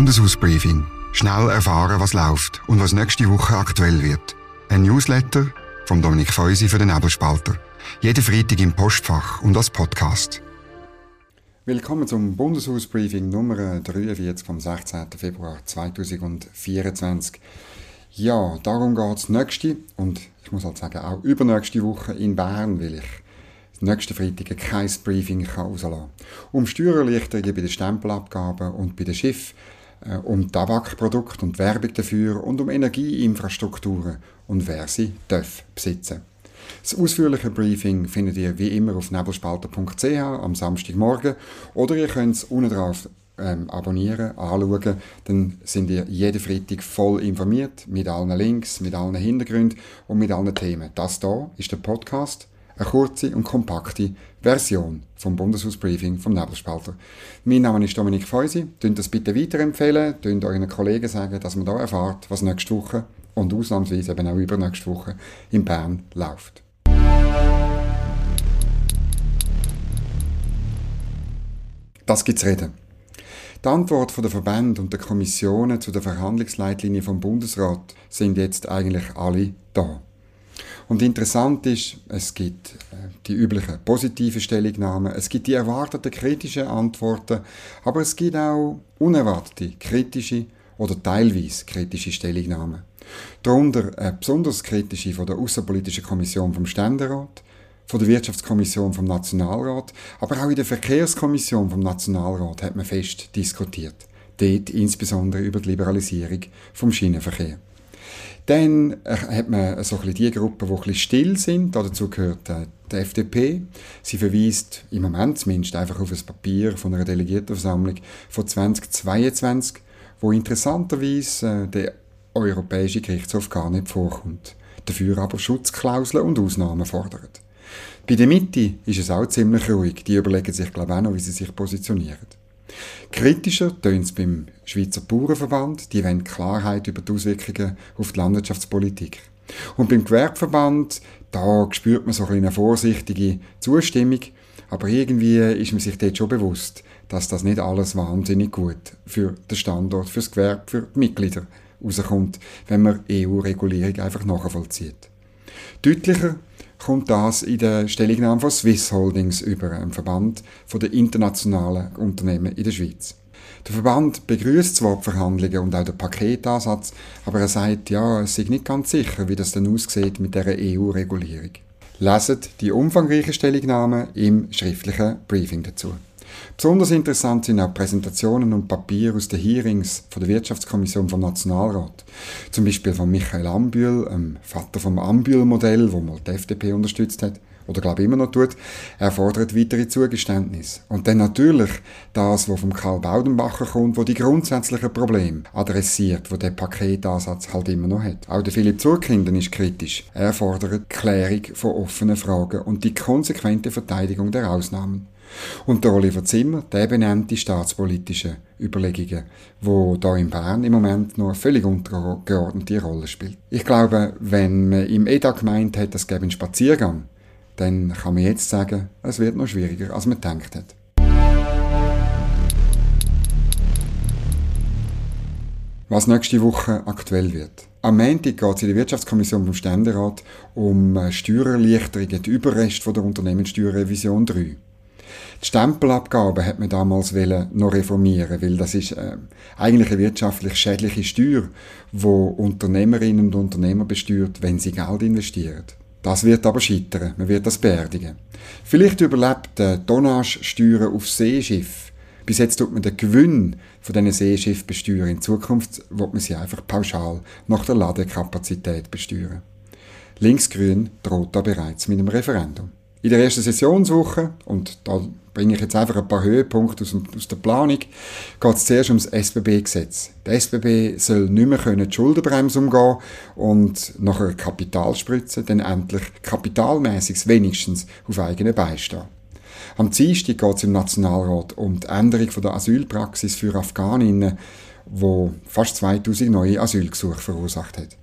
Bundeshausbriefing. Schnell erfahren, was läuft und was nächste Woche aktuell wird. Ein Newsletter von Dominik Feusi für den Nebelspalter. Jeden Freitag im Postfach und als Podcast. Willkommen zum Bundeshausbriefing Nummer 43 vom 16. Februar 2024. Ja, darum geht es nächste und ich muss halt sagen auch übernächste Woche in Bern, weil ich nächsten Freitag kein Briefing rauslassen kann. Um Steuererleichterungen bei den Stempelabgaben und bei den Schiffen, äh, um Tabakprodukte und Werbung dafür und um Energieinfrastrukturen und wer sie darf besitzen. Das ausführliche Briefing findet ihr wie immer auf nebelspalter.ch am Samstagmorgen oder ihr könnt es unten drauf ähm, abonnieren, anschauen, dann sind ihr jeden Freitag voll informiert mit allen Links, mit allen Hintergründen und mit allen Themen. Das hier ist der Podcast, eine kurze und kompakte Version vom Bundeshausbriefing vom Nebelspalter. Mein Name ist Dominik Feusi. Tönt das bitte weiterempfehlen, tönt euren Kollegen sagen, dass man da erfahrt, was nächste Woche und ausnahmsweise eben auch übernächste Woche in Bern läuft. Das gibt's reden. Die Antwort der Verbände und der Kommissionen zu der Verhandlungsleitlinie vom Bundesrat sind jetzt eigentlich alle da. Und interessant ist, es gibt äh, die üblichen positiven Stellungnahmen, es gibt die erwarteten kritischen Antworten, aber es gibt auch unerwartete kritische oder teilweise kritische Stellungnahmen. Darunter eine besonders kritische von der Außenpolitischen Kommission vom Ständerat, von der Wirtschaftskommission vom Nationalrat, aber auch in der Verkehrskommission vom Nationalrat hat man fest diskutiert. Dort insbesondere über die Liberalisierung vom Schienenverkehr. Dann äh, hat man so ein die Gruppen, die ein bisschen still sind. Dazu gehört äh, die FDP. Sie verweist im Moment zumindest einfach auf ein Papier von einer Delegiertenversammlung von 2022, wo interessanterweise äh, der Europäische Gerichtshof gar nicht vorkommt. Dafür aber Schutzklauseln und Ausnahmen fordert. Bei der Mitte ist es auch ziemlich ruhig. Die überlegen sich, glaube ich, auch noch, wie sie sich positionieren. Kritischer tönt es beim Schweizer Bauernverband. Die wollen Klarheit über die Auswirkungen auf die Landwirtschaftspolitik. Und beim Gewerbeverband, da spürt man so eine vorsichtige Zustimmung. Aber irgendwie ist man sich dort schon bewusst, dass das nicht alles wahnsinnig gut für den Standort, für das Gewerbe, für die Mitglieder rauskommt, wenn man EU-Regulierung einfach nachvollzieht. Deutlicher kommt das in der Stellungnahme von Swiss Holdings über, einem Verband der internationalen Unternehmen in der Schweiz. Der Verband begrüßt zwar die Verhandlungen und auch den Paketansatz, aber er sagt, ja, es sei nicht ganz sicher, wie das denn aussieht mit der EU-Regulierung. Leset die umfangreiche Stellungnahme im schriftlichen Briefing dazu. Besonders interessant sind auch Präsentationen und Papiere aus den Hearings von der Wirtschaftskommission vom Nationalrat. Zum Beispiel von Michael Ambühl, dem Vater vom Ambühl-Modell, wo mal die FDP unterstützt hat oder glaube immer noch tut, er fordert weitere Zugeständnisse. Und dann natürlich das, was vom Karl Baudenbacher kommt, wo die grundsätzlichen Probleme adressiert, wo der Paketansatz halt immer noch hat. Auch der Philipp Zurkinden ist kritisch. Er fordert Klärung von offenen Fragen und die konsequente Verteidigung der Ausnahmen. Und der Oliver Zimmer, der benennt die staatspolitischen Überlegungen, wo da in Bern im Moment eine völlig untergeordnete Rolle spielt. Ich glaube, wenn man im EDA gemeint hat, es gäbe einen Spaziergang, dann kann man jetzt sagen, es wird noch schwieriger, als man gedacht hat. Was nächste Woche aktuell wird. Am Montag geht es in der Wirtschaftskommission vom Ständerat um Steuererleichterungen, die Überreste der Unternehmenssteuerrevision 3. Die Stempelabgabe hat man damals noch reformieren, weil das ist äh, eigentlich eine wirtschaftlich schädliche Steuer, wo Unternehmerinnen und Unternehmer besteuert, wenn sie Geld investieren. Das wird aber scheitern, man wird das beerdigen. Vielleicht überlebt der Tonnagesteuer auf Seeschiff. Bis jetzt tut man den Gewinn von diesen Seeschiff besteuern. In Zukunft wird man sie einfach pauschal nach der Ladekapazität besteuern. Linksgrün droht da bereits mit einem Referendum. In der ersten Sessionswoche, und da bringe ich jetzt einfach ein paar Höhepunkte aus, aus der Planung, geht es zuerst ums SBB-Gesetz. Der SBB soll nicht mehr können die Schuldenbremse umgehen und nach einer Kapitalspritze dann endlich kapitalmäßig wenigstens auf eigenen Beinen. Am Dienstag geht es im Nationalrat um die Änderung der Asylpraxis für Afghaninnen, wo fast 2000 neue Asylgesuche verursacht hat.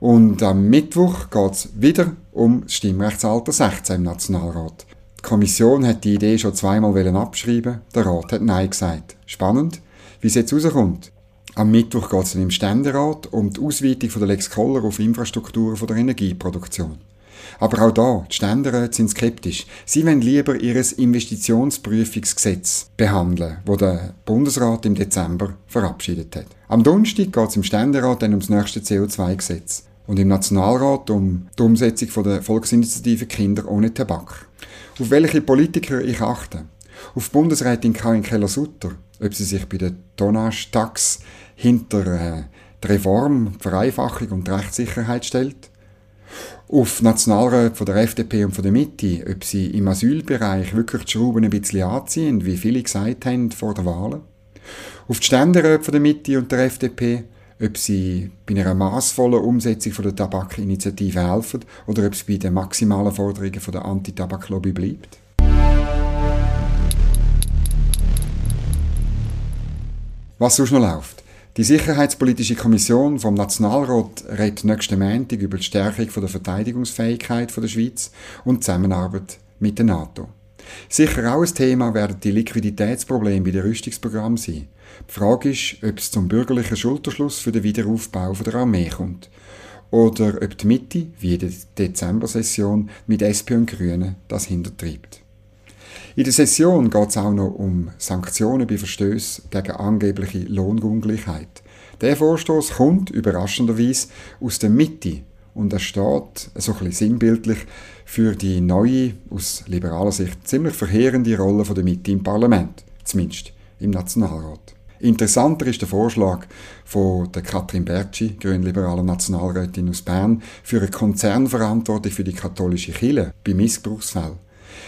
Und am Mittwoch geht es wieder um das Stimmrechtsalter 16 im Nationalrat. Die Kommission hat die Idee schon zweimal abschreiben der Rat hat Nein gesagt. Spannend, Wie es jetzt rauskommt, am Mittwoch geht es dann im Ständerat um die Ausweitung von der Lex Koller auf Infrastrukturen der Energieproduktion. Aber auch da, die Ständeräte sind skeptisch. Sie wollen lieber ihr Investitionsprüfungsgesetz behandeln, das der Bundesrat im Dezember verabschiedet hat. Am Donnerstag geht es im Ständerat dann ums nächste CO2-Gesetz und im Nationalrat um die Umsetzung der Volksinitiative Kinder ohne Tabak. Auf welche Politiker ich achte? Auf Bundesrätin Karin Keller-Sutter, ob sie sich bei der Tonnage-Tax hinter äh, die Reform, die Vereinfachung und die Rechtssicherheit stellt? Auf Nationalräte von der FDP und von der Mitte, ob sie im Asylbereich wirklich die Schrauben ein bisschen anziehen, wie viele gesagt haben vor der Wahl? Auf die Ständeräte von der Mitte und der FDP, ob sie bei einer maßvollen Umsetzung von der Tabakinitiative helfen oder ob es bei den maximalen Forderungen von der Anti-Tabak-Lobby bleibt? Was sonst noch läuft? Die Sicherheitspolitische Kommission vom Nationalrat redet nächsten Montag über die Stärkung der Verteidigungsfähigkeit der Schweiz und die Zusammenarbeit mit der NATO. Sicher auch ein Thema werden die Liquiditätsprobleme bei den Rüstungsprogrammen sein. Die Frage ist, ob es zum bürgerlichen Schulterschluss für den Wiederaufbau der Armee kommt. Oder ob die Mitte, wie in der Dezember-Session, mit SP und Grünen das hintertreibt. In der Session geht es auch noch um Sanktionen bei Verstößen gegen angebliche Lohnungleichheit. Der Vorstoß kommt überraschenderweise aus der Mitte und er steht so ein bisschen sinnbildlich für die neue, aus liberaler Sicht ziemlich verheerende Rolle der Mitte im Parlament, zumindest im Nationalrat. Interessanter ist der Vorschlag von der Katrin Bertschi, grünliberaler Nationalrätin aus Bern, für eine Konzernverantwortung für die katholische Kirche bei Missbrauchsfällen.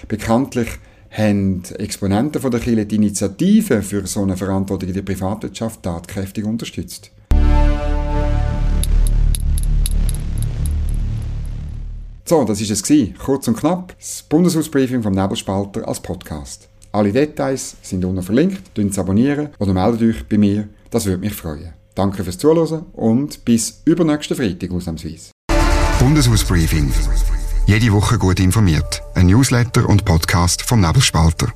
Bekanntlich haben Exponenten von der Kirche die Initiative für so eine Verantwortung in der Privatwirtschaft tatkräftig unterstützt. So, das ist es gewesen. Kurz und knapp. Das Bundeshausbriefing vom Nebelspalter als Podcast. Alle Details sind unten verlinkt. Könnt abonnieren oder meldet euch bei mir. Das würde mich freuen. Danke fürs Zuhören und bis übernächsten Freitag ausnahmsweise. Bundeshausbriefing. Jede Woche gut informiert. Ein Newsletter und Podcast vom Nebelspalter.